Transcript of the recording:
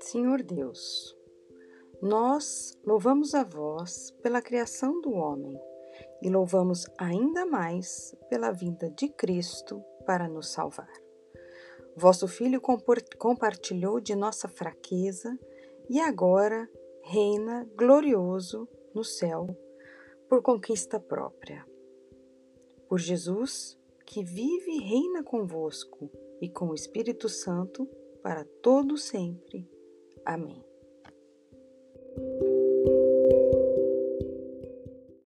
Senhor Deus, nós louvamos a vós pela criação do homem e louvamos ainda mais pela vinda de Cristo para nos salvar. Vosso Filho compartilhou de nossa fraqueza e agora reina glorioso no céu por conquista própria. Por Jesus, que vive e reina convosco e com o Espírito Santo para todo sempre. Amém.